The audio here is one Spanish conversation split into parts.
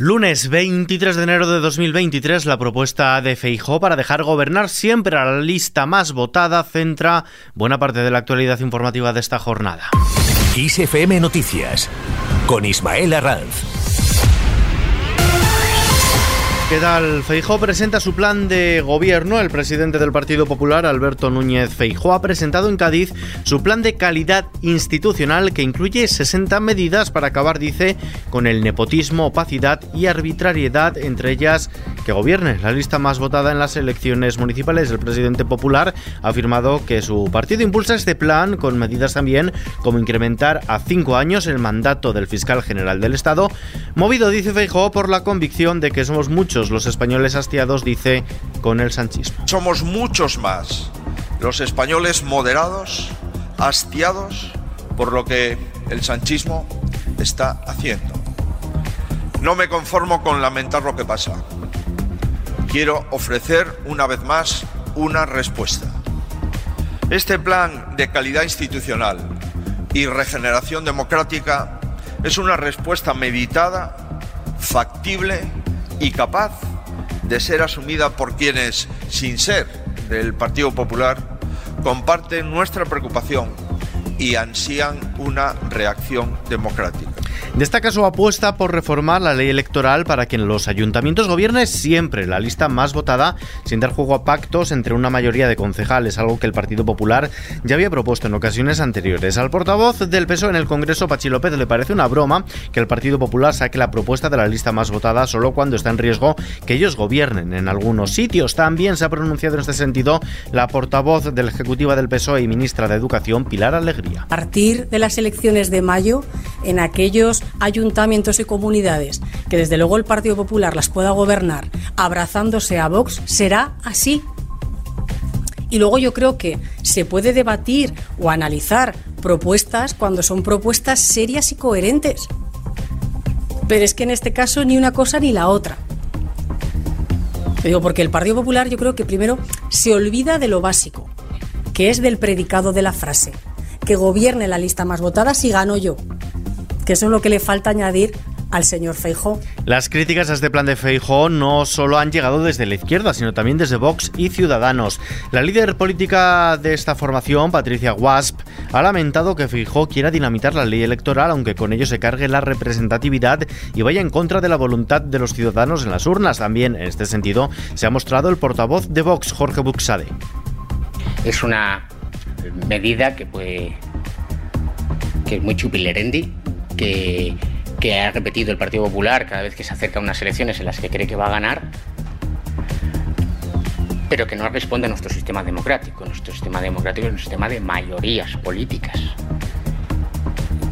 Lunes 23 de enero de 2023, la propuesta de Feijó para dejar gobernar siempre a la lista más votada centra buena parte de la actualidad informativa de esta jornada. ISFM Noticias con Ismael Arranz. ¿Qué tal? Feijó presenta su plan de gobierno. El presidente del Partido Popular, Alberto Núñez Feijó, ha presentado en Cádiz su plan de calidad institucional que incluye 60 medidas para acabar, dice, con el nepotismo, opacidad y arbitrariedad, entre ellas que gobierne la lista más votada en las elecciones municipales. El presidente popular ha afirmado que su partido impulsa este plan con medidas también como incrementar a cinco años el mandato del fiscal general del Estado, movido, dice Feijó, por la convicción de que somos muchos los españoles hastiados, dice, con el sanchismo. Somos muchos más los españoles moderados, hastiados por lo que el sanchismo está haciendo. No me conformo con lamentar lo que pasa. Quiero ofrecer una vez más una respuesta. Este plan de calidad institucional y regeneración democrática es una respuesta meditada, factible y capaz de ser asumida por quienes, sin ser del Partido Popular, comparten nuestra preocupación y ansían una reacción democrática. Destaca su apuesta por reformar la ley electoral para que en los ayuntamientos gobierne siempre la lista más votada sin dar juego a pactos entre una mayoría de concejales, algo que el Partido Popular ya había propuesto en ocasiones anteriores. Al portavoz del PSOE en el Congreso, Pachi López, le parece una broma que el Partido Popular saque la propuesta de la lista más votada solo cuando está en riesgo que ellos gobiernen en algunos sitios. También se ha pronunciado en este sentido la portavoz de la Ejecutiva del PSOE y ministra de Educación, Pilar Alegría. A partir de las elecciones de mayo, en aquellos ayuntamientos y comunidades que desde luego el Partido Popular las pueda gobernar abrazándose a Vox, será así. Y luego yo creo que se puede debatir o analizar propuestas cuando son propuestas serias y coherentes. Pero es que en este caso ni una cosa ni la otra. Digo, porque el Partido Popular yo creo que primero se olvida de lo básico, que es del predicado de la frase, que gobierne la lista más votada si gano yo que eso es lo que le falta añadir al señor Feijó. Las críticas a este plan de Feijó no solo han llegado desde la izquierda, sino también desde Vox y Ciudadanos. La líder política de esta formación, Patricia Wasp, ha lamentado que Feijó quiera dinamitar la ley electoral, aunque con ello se cargue la representatividad y vaya en contra de la voluntad de los ciudadanos en las urnas. También, en este sentido, se ha mostrado el portavoz de Vox, Jorge Buxade. Es una medida que, puede, que es muy chupilerendi, que, ha repetido el Partido Popular cada vez que se acerca a unas elecciones en las que cree que va a ganar, pero que no responde a nuestro sistema democrático. Nuestro sistema democrático es un sistema de mayorías políticas.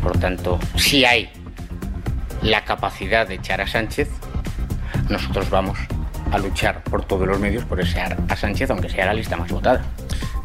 Por tanto, si hay la capacidad de echar a Sánchez, nosotros vamos a luchar por todos los medios por echar a Sánchez, aunque sea la lista más votada.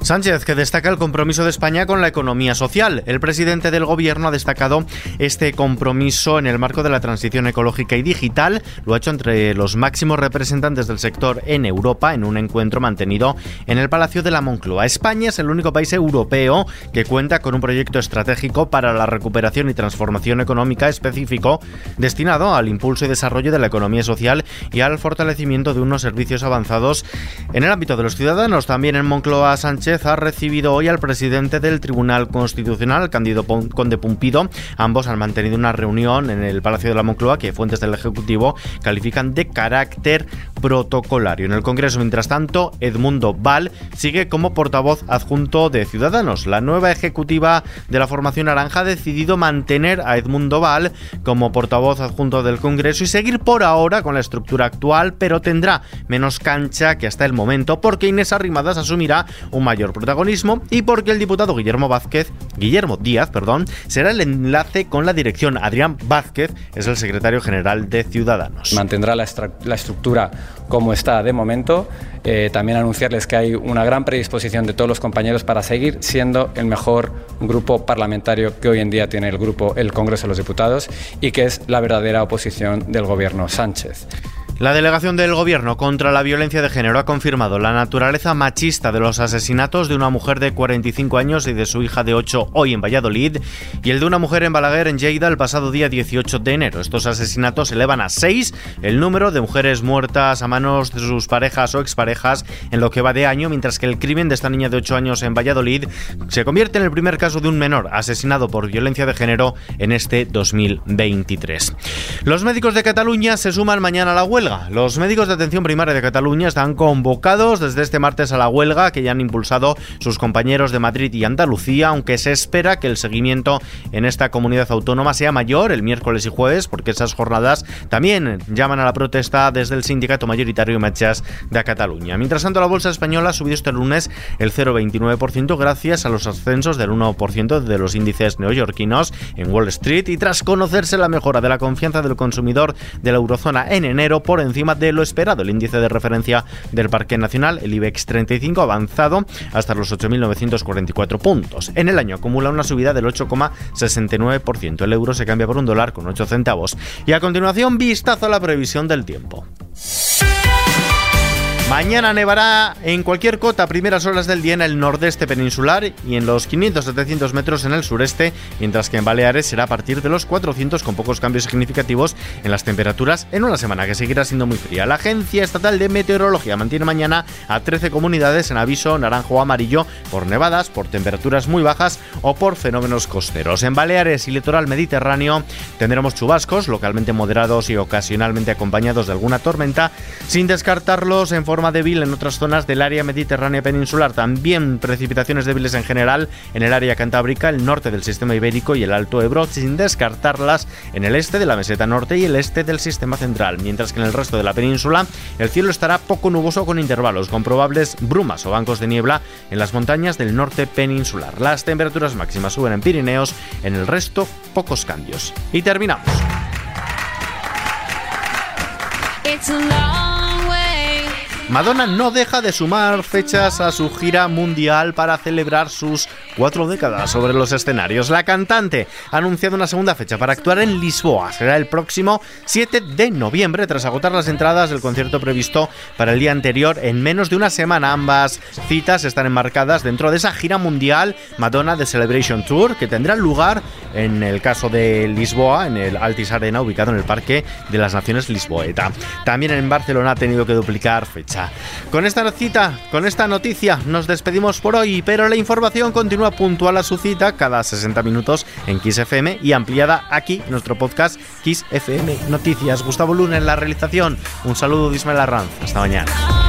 Sánchez, que destaca el compromiso de España con la economía social. El presidente del gobierno ha destacado este compromiso en el marco de la transición ecológica y digital. Lo ha hecho entre los máximos representantes del sector en Europa en un encuentro mantenido en el Palacio de la Moncloa. España es el único país europeo que cuenta con un proyecto estratégico para la recuperación y transformación económica específico destinado al impulso y desarrollo de la economía social y al fortalecimiento de unos servicios avanzados en el ámbito de los ciudadanos. También en Moncloa Sánchez ha recibido hoy al presidente del Tribunal Constitucional, Cándido Conde Pumpido. Ambos han mantenido una reunión en el Palacio de la Moncloa que fuentes del Ejecutivo califican de carácter protocolario. En el Congreso, mientras tanto, Edmundo Val sigue como portavoz adjunto de Ciudadanos. La nueva ejecutiva de la formación naranja ha decidido mantener a Edmundo Val como portavoz adjunto del Congreso y seguir por ahora con la estructura actual, pero tendrá menos cancha que hasta el momento porque Inés Arrimadas asumirá un mayor protagonismo y porque el diputado Guillermo Vázquez, Guillermo Díaz, perdón, será el enlace con la dirección. Adrián Vázquez es el secretario general de Ciudadanos. Mantendrá la, estructura como está de momento. Eh, también anunciarles que hay una gran predisposición de todos los compañeros para seguir siendo el mejor grupo parlamentario que hoy en día tiene el grupo el Congreso de los Diputados y que es la verdadera oposición del gobierno Sánchez. La delegación del Gobierno contra la violencia de género ha confirmado la naturaleza machista de los asesinatos de una mujer de 45 años y de su hija de 8 hoy en Valladolid y el de una mujer en Balaguer, en Lleida, el pasado día 18 de enero. Estos asesinatos elevan a 6 el número de mujeres muertas a manos de sus parejas o exparejas en lo que va de año, mientras que el crimen de esta niña de 8 años en Valladolid se convierte en el primer caso de un menor asesinado por violencia de género en este 2023. Los médicos de Cataluña se suman mañana a la huelga los médicos de atención primaria de Cataluña están convocados desde este martes a la huelga que ya han impulsado sus compañeros de Madrid y Andalucía, aunque se espera que el seguimiento en esta comunidad autónoma sea mayor el miércoles y jueves, porque esas jornadas también llaman a la protesta desde el sindicato mayoritario Machas de Cataluña. Mientras tanto, la bolsa española ha subido este lunes el 0,29% gracias a los ascensos del 1% de los índices neoyorquinos en Wall Street y tras conocerse la mejora de la confianza del consumidor de la eurozona en enero por encima de lo esperado. El índice de referencia del Parque Nacional, el IBEX 35, ha avanzado hasta los 8.944 puntos. En el año acumula una subida del 8,69%. El euro se cambia por un dólar con 8 centavos. Y a continuación, vistazo a la previsión del tiempo. Mañana nevará en cualquier cota a primeras horas del día en el nordeste peninsular y en los 500-700 metros en el sureste, mientras que en Baleares será a partir de los 400 con pocos cambios significativos en las temperaturas en una semana que seguirá siendo muy fría. La Agencia Estatal de Meteorología mantiene mañana a 13 comunidades en aviso naranjo o amarillo por nevadas, por temperaturas muy bajas o por fenómenos costeros. En Baleares y litoral mediterráneo tendremos chubascos localmente moderados y ocasionalmente acompañados de alguna tormenta, sin descartarlos en forma débil en otras zonas del área mediterránea peninsular. También precipitaciones débiles en general en el área cantábrica, el norte del sistema ibérico y el Alto Ebro, sin descartarlas en el este de la meseta norte y el este del sistema central. Mientras que en el resto de la península el cielo estará poco nuboso con intervalos, con probables brumas o bancos de niebla en las montañas del norte peninsular. Las temperaturas máximas suben en Pirineos, en el resto pocos cambios. Y terminamos. Madonna no deja de sumar fechas a su gira mundial para celebrar sus cuatro décadas sobre los escenarios. La cantante ha anunciado una segunda fecha para actuar en Lisboa. Será el próximo 7 de noviembre, tras agotar las entradas del concierto previsto para el día anterior en menos de una semana. Ambas citas están enmarcadas dentro de esa gira mundial Madonna The Celebration Tour, que tendrá lugar en el caso de Lisboa, en el Altis Arena, ubicado en el Parque de las Naciones Lisboeta. También en Barcelona ha tenido que duplicar fecha. Con esta cita, con esta noticia, nos despedimos por hoy, pero la información continúa puntual a su cita cada 60 minutos en Kiss FM y ampliada aquí nuestro podcast Kiss FM Noticias. Gustavo Luna en la realización. Un saludo de Ismael Arranz. Hasta mañana.